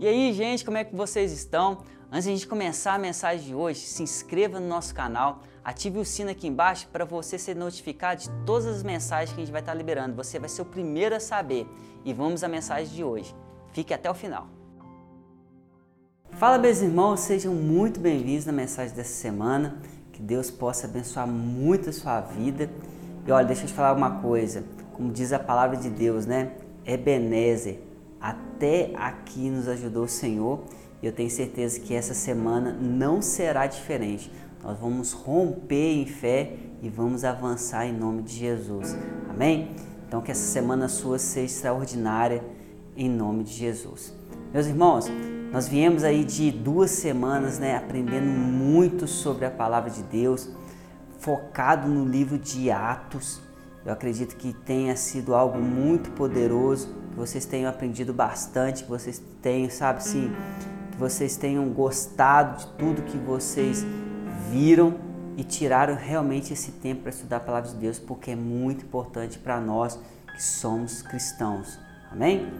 E aí, gente, como é que vocês estão? Antes de a gente começar a mensagem de hoje, se inscreva no nosso canal, ative o sino aqui embaixo para você ser notificado de todas as mensagens que a gente vai estar liberando. Você vai ser o primeiro a saber. E vamos à mensagem de hoje. Fique até o final. Fala, meus irmãos, sejam muito bem-vindos na mensagem dessa semana. Que Deus possa abençoar muito a sua vida. E olha, deixa eu te falar uma coisa. Como diz a palavra de Deus, né? Ebenezer, até aqui nos ajudou o Senhor e eu tenho certeza que essa semana não será diferente. Nós vamos romper em fé e vamos avançar em nome de Jesus. Amém? Então que essa semana sua seja extraordinária em nome de Jesus. Meus irmãos, nós viemos aí de duas semanas, né, aprendendo muito sobre a palavra de Deus, focado no livro de Atos. Eu acredito que tenha sido algo muito poderoso que vocês tenham aprendido bastante, que vocês tenham, sabe, sim, que vocês tenham gostado de tudo que vocês viram e tiraram realmente esse tempo para estudar a palavra de Deus, porque é muito importante para nós que somos cristãos. Amém?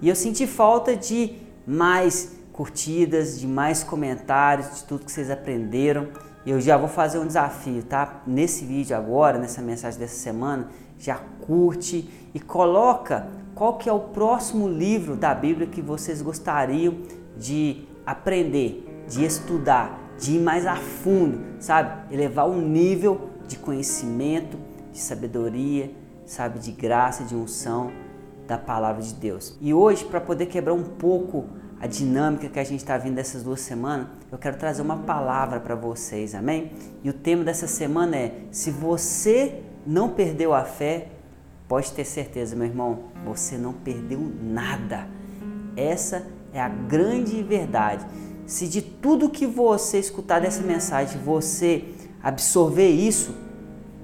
E eu senti falta de mais curtidas, de mais comentários, de tudo que vocês aprenderam. Eu já vou fazer um desafio, tá? Nesse vídeo agora, nessa mensagem dessa semana, já curte e coloca qual que é o próximo livro da Bíblia que vocês gostariam de aprender, de estudar, de ir mais a fundo, sabe? Elevar o nível de conhecimento, de sabedoria, sabe, de graça, de unção da palavra de Deus. E hoje, para poder quebrar um pouco a dinâmica que a gente está vindo dessas duas semanas, eu quero trazer uma palavra para vocês, amém? E o tema dessa semana é: se você não perdeu a fé, Pode ter certeza, meu irmão, você não perdeu nada. Essa é a grande verdade. Se de tudo que você escutar dessa mensagem, você absorver isso,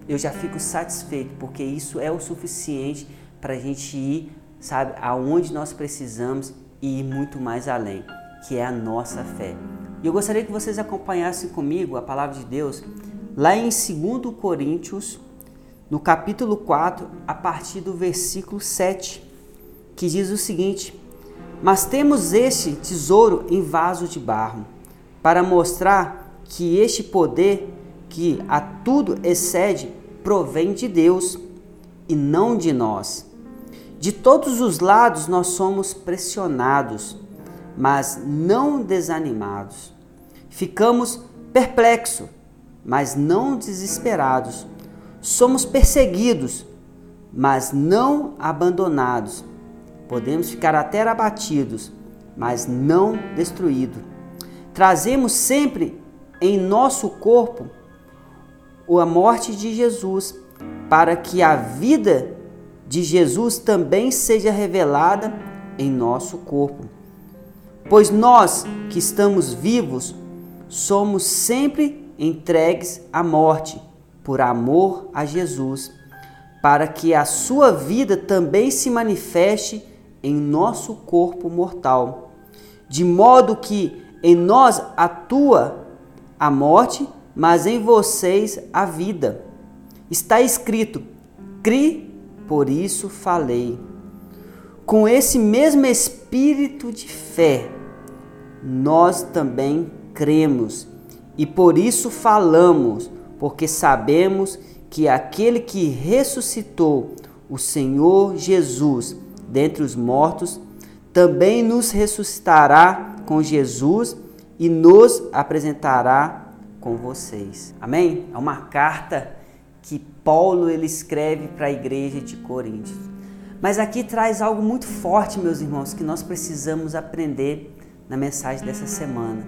eu já fico satisfeito, porque isso é o suficiente para a gente ir, sabe, aonde nós precisamos e ir muito mais além, que é a nossa fé. E eu gostaria que vocês acompanhassem comigo a palavra de Deus lá em 2 Coríntios no capítulo 4, a partir do versículo 7, que diz o seguinte: Mas temos este tesouro em vaso de barro, para mostrar que este poder que a tudo excede provém de Deus e não de nós. De todos os lados nós somos pressionados, mas não desanimados. Ficamos perplexos, mas não desesperados Somos perseguidos, mas não abandonados. Podemos ficar até abatidos, mas não destruídos. Trazemos sempre em nosso corpo a morte de Jesus, para que a vida de Jesus também seja revelada em nosso corpo. Pois nós que estamos vivos somos sempre entregues à morte por amor a Jesus, para que a sua vida também se manifeste em nosso corpo mortal, de modo que em nós atua a morte, mas em vocês a vida. Está escrito: cri, por isso falei. Com esse mesmo espírito de fé, nós também cremos e por isso falamos porque sabemos que aquele que ressuscitou o Senhor Jesus dentre os mortos também nos ressuscitará com Jesus e nos apresentará com vocês. Amém? É uma carta que Paulo ele escreve para a igreja de Coríntios. Mas aqui traz algo muito forte, meus irmãos, que nós precisamos aprender na mensagem dessa semana.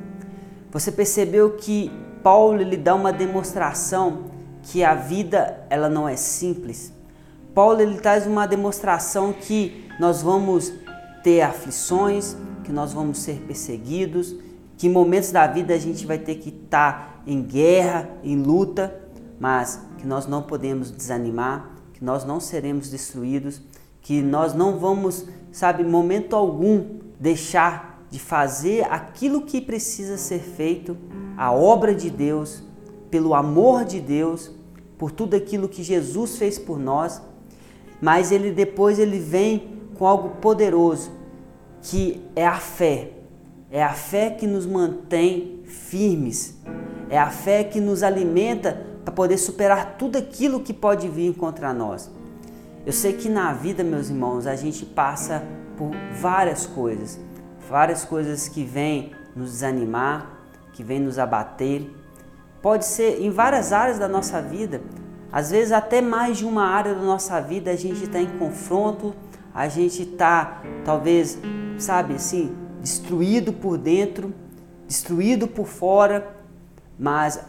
Você percebeu que Paulo ele dá uma demonstração que a vida ela não é simples. Paulo ele traz uma demonstração que nós vamos ter aflições, que nós vamos ser perseguidos, que em momentos da vida a gente vai ter que estar em guerra, em luta, mas que nós não podemos desanimar, que nós não seremos destruídos, que nós não vamos, sabe, momento algum deixar de fazer aquilo que precisa ser feito a obra de Deus, pelo amor de Deus, por tudo aquilo que Jesus fez por nós, mas ele depois ele vem com algo poderoso, que é a fé. É a fé que nos mantém firmes. É a fé que nos alimenta para poder superar tudo aquilo que pode vir contra nós. Eu sei que na vida, meus irmãos, a gente passa por várias coisas, várias coisas que vêm nos desanimar, que vêm nos abater. Pode ser em várias áreas da nossa vida, às vezes até mais de uma área da nossa vida a gente está em confronto, a gente está talvez, sabe assim, destruído por dentro, destruído por fora, mas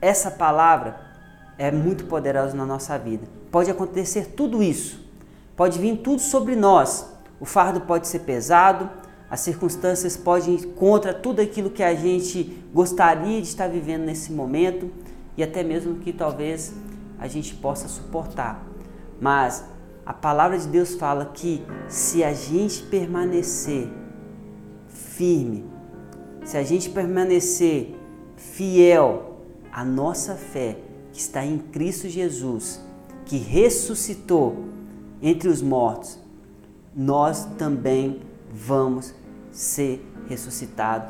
essa palavra é muito poderosa na nossa vida. Pode acontecer tudo isso, pode vir tudo sobre nós. O fardo pode ser pesado, as circunstâncias podem ir contra tudo aquilo que a gente gostaria de estar vivendo nesse momento e até mesmo que talvez a gente possa suportar. Mas a palavra de Deus fala que se a gente permanecer firme, se a gente permanecer fiel a nossa fé que está em Cristo Jesus, que ressuscitou entre os mortos, nós também vamos ser ressuscitados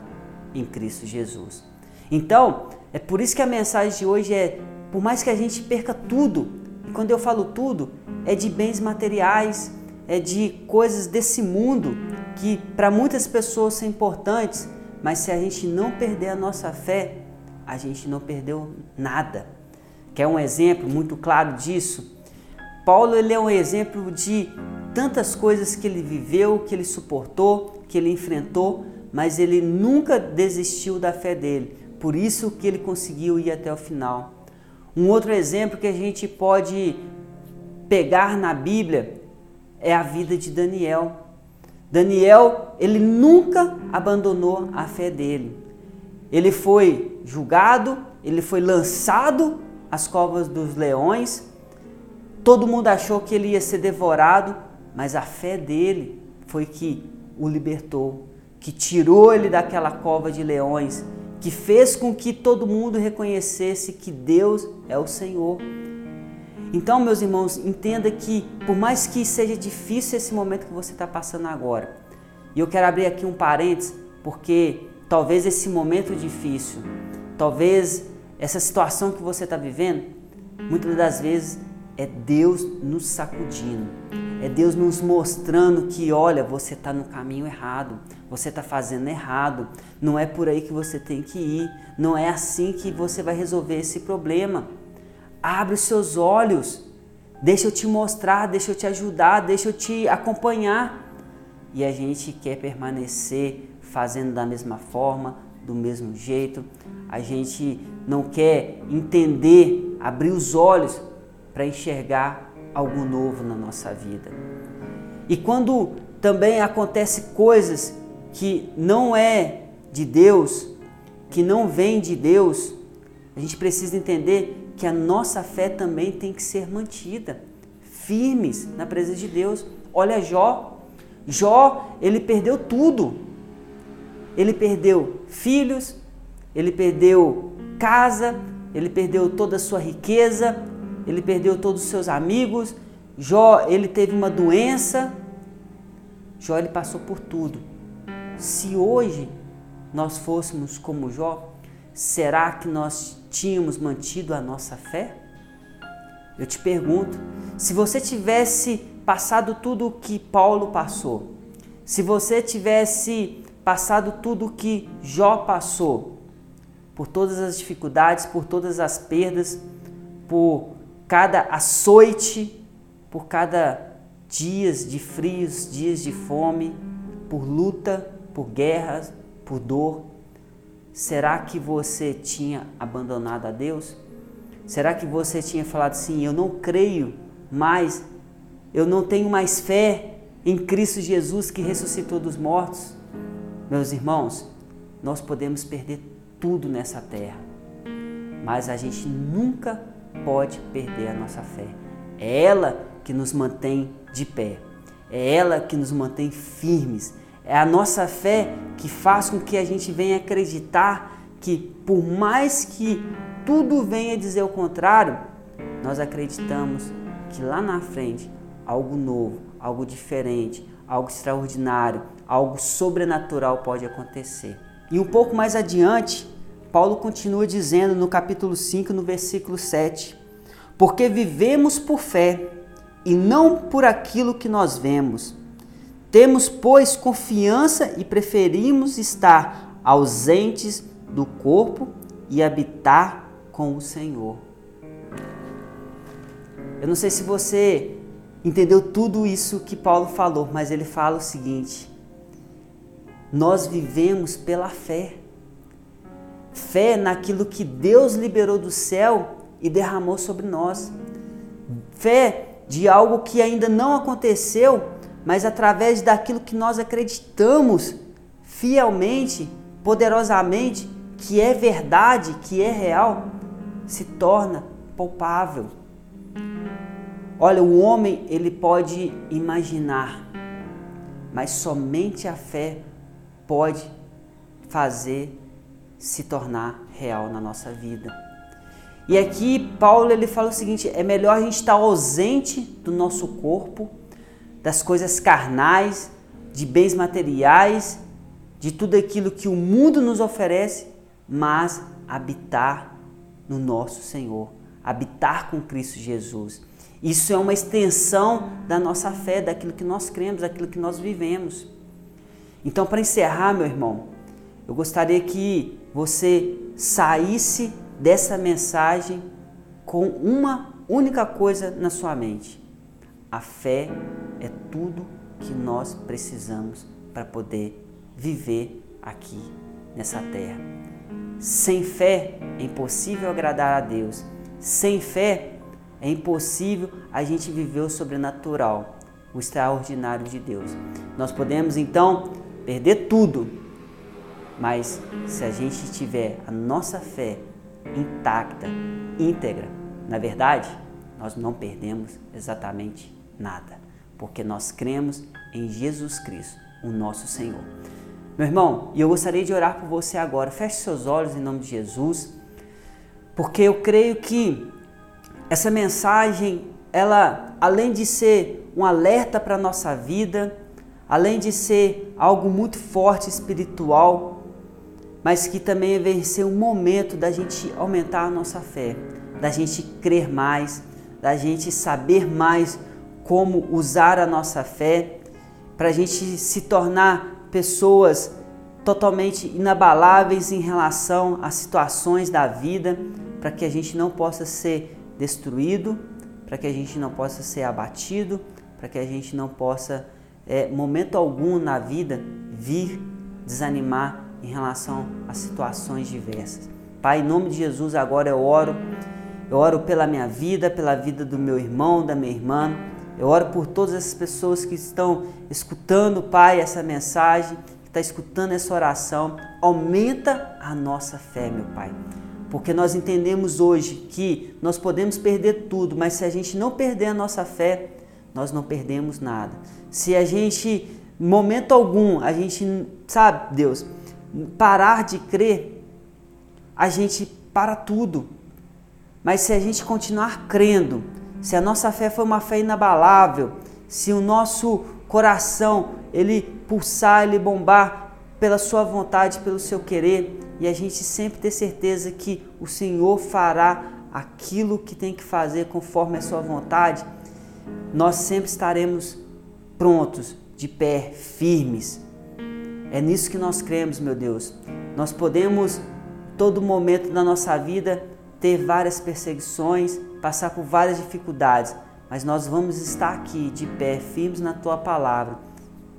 em Cristo Jesus. Então, é por isso que a mensagem de hoje é: por mais que a gente perca tudo, e quando eu falo tudo, é de bens materiais, é de coisas desse mundo que para muitas pessoas são importantes, mas se a gente não perder a nossa fé, a gente não perdeu nada. Quer um exemplo muito claro disso? Paulo ele é um exemplo de tantas coisas que ele viveu, que ele suportou, que ele enfrentou, mas ele nunca desistiu da fé dele. Por isso que ele conseguiu ir até o final. Um outro exemplo que a gente pode pegar na Bíblia é a vida de Daniel. Daniel, ele nunca abandonou a fé dele. Ele foi julgado, ele foi lançado às covas dos leões. Todo mundo achou que ele ia ser devorado, mas a fé dele foi que o libertou, que tirou ele daquela cova de leões, que fez com que todo mundo reconhecesse que Deus é o Senhor. Então, meus irmãos, entenda que por mais que seja difícil esse momento que você está passando agora, e eu quero abrir aqui um parênteses, porque talvez esse momento difícil, talvez essa situação que você está vivendo, muitas das vezes é Deus nos sacudindo, é Deus nos mostrando que, olha, você está no caminho errado, você está fazendo errado, não é por aí que você tem que ir, não é assim que você vai resolver esse problema. Abre os seus olhos, deixa eu te mostrar, deixa eu te ajudar, deixa eu te acompanhar. E a gente quer permanecer fazendo da mesma forma, do mesmo jeito. A gente não quer entender, abrir os olhos para enxergar algo novo na nossa vida. E quando também acontece coisas que não é de Deus, que não vem de Deus, a gente precisa entender que a nossa fé também tem que ser mantida, firmes na presença de Deus. Olha Jó, Jó, ele perdeu tudo. Ele perdeu filhos, ele perdeu casa, ele perdeu toda a sua riqueza, ele perdeu todos os seus amigos. Jó, ele teve uma doença. Jó, ele passou por tudo. Se hoje nós fôssemos como Jó, será que nós tínhamos mantido a nossa fé? Eu te pergunto, se você tivesse passado tudo o que Paulo passou, se você tivesse passado tudo o que Jó passou, por todas as dificuldades, por todas as perdas, por cada açoite, por cada dias de frios, dias de fome, por luta, por guerras, por dor, Será que você tinha abandonado a Deus? Será que você tinha falado assim: Eu não creio mais, eu não tenho mais fé em Cristo Jesus que ressuscitou dos mortos? Meus irmãos, nós podemos perder tudo nessa terra, mas a gente nunca pode perder a nossa fé. É ela que nos mantém de pé, é ela que nos mantém firmes é a nossa fé que faz com que a gente venha acreditar que, por mais que tudo venha dizer o contrário, nós acreditamos que lá na frente algo novo, algo diferente, algo extraordinário, algo sobrenatural pode acontecer. E um pouco mais adiante, Paulo continua dizendo no capítulo 5, no versículo 7: Porque vivemos por fé e não por aquilo que nós vemos. Temos, pois, confiança e preferimos estar ausentes do corpo e habitar com o Senhor. Eu não sei se você entendeu tudo isso que Paulo falou, mas ele fala o seguinte: nós vivemos pela fé. Fé naquilo que Deus liberou do céu e derramou sobre nós. Fé de algo que ainda não aconteceu, mas através daquilo que nós acreditamos fielmente, poderosamente, que é verdade, que é real, se torna palpável. Olha, o homem ele pode imaginar, mas somente a fé pode fazer se tornar real na nossa vida. E aqui Paulo ele fala o seguinte: é melhor a gente estar ausente do nosso corpo, das coisas carnais, de bens materiais, de tudo aquilo que o mundo nos oferece, mas habitar no nosso Senhor, habitar com Cristo Jesus. Isso é uma extensão da nossa fé, daquilo que nós cremos, daquilo que nós vivemos. Então, para encerrar, meu irmão, eu gostaria que você saísse dessa mensagem com uma única coisa na sua mente: a fé é tudo que nós precisamos para poder viver aqui nessa terra. Sem fé é impossível agradar a Deus. Sem fé é impossível a gente viver o sobrenatural, o extraordinário de Deus. Nós podemos então perder tudo, mas se a gente tiver a nossa fé intacta, íntegra, na verdade, nós não perdemos exatamente nada, porque nós cremos em Jesus Cristo, o nosso Senhor. Meu irmão, e eu gostaria de orar por você agora. Feche seus olhos em nome de Jesus, porque eu creio que essa mensagem, ela além de ser um alerta para a nossa vida, além de ser algo muito forte espiritual, mas que também vai ser um momento da gente aumentar a nossa fé, da gente crer mais, da gente saber mais como usar a nossa fé, para a gente se tornar pessoas totalmente inabaláveis em relação às situações da vida, para que a gente não possa ser destruído, para que a gente não possa ser abatido, para que a gente não possa, é, momento algum na vida, vir desanimar em relação a situações diversas. Pai, em nome de Jesus, agora eu oro, eu oro pela minha vida, pela vida do meu irmão, da minha irmã, eu oro por todas essas pessoas que estão escutando, Pai, essa mensagem, que está escutando essa oração. Aumenta a nossa fé, meu Pai porque nós entendemos hoje que nós podemos perder tudo, mas se a gente não perder a nossa fé, nós não perdemos nada. Se a gente, momento algum, a gente, sabe, Deus, parar de crer, a gente para tudo. Mas se a gente continuar crendo, se a nossa fé for uma fé inabalável, se o nosso coração ele pulsar, ele bombar pela sua vontade, pelo seu querer, e a gente sempre ter certeza que o Senhor fará aquilo que tem que fazer conforme a sua vontade, nós sempre estaremos prontos, de pé, firmes. É nisso que nós cremos, meu Deus. Nós podemos, todo momento da nossa vida, ter várias perseguições, passar por várias dificuldades, mas nós vamos estar aqui de pé, firmes na tua palavra,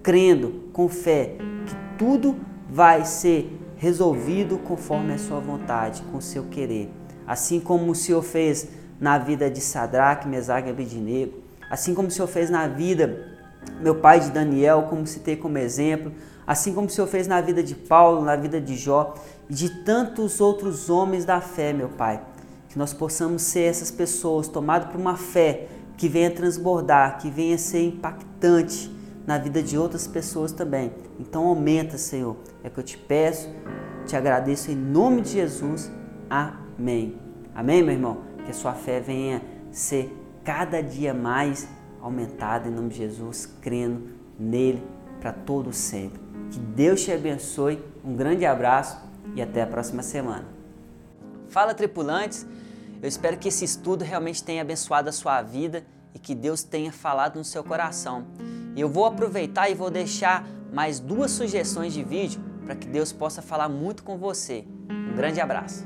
crendo com fé que tudo vai ser resolvido conforme a sua vontade, com o seu querer. Assim como o Senhor fez na vida de Sadraque, Mesaque e Abednego, assim como o Senhor fez na vida meu pai de Daniel, como citei como exemplo, assim como o Senhor fez na vida de Paulo, na vida de Jó e de tantos outros homens da fé, meu Pai. Que nós possamos ser essas pessoas tomadas por uma fé que venha transbordar, que venha ser impactante na vida de outras pessoas também. Então aumenta, Senhor. É que eu te peço, te agradeço em nome de Jesus. Amém. Amém, meu irmão? Que a sua fé venha ser cada dia mais aumentada em nome de Jesus, crendo nele para todo sempre. Que Deus te abençoe, um grande abraço e até a próxima semana. Fala tripulantes, eu espero que esse estudo realmente tenha abençoado a sua vida e que Deus tenha falado no seu coração. E eu vou aproveitar e vou deixar mais duas sugestões de vídeo para que Deus possa falar muito com você. Um grande abraço.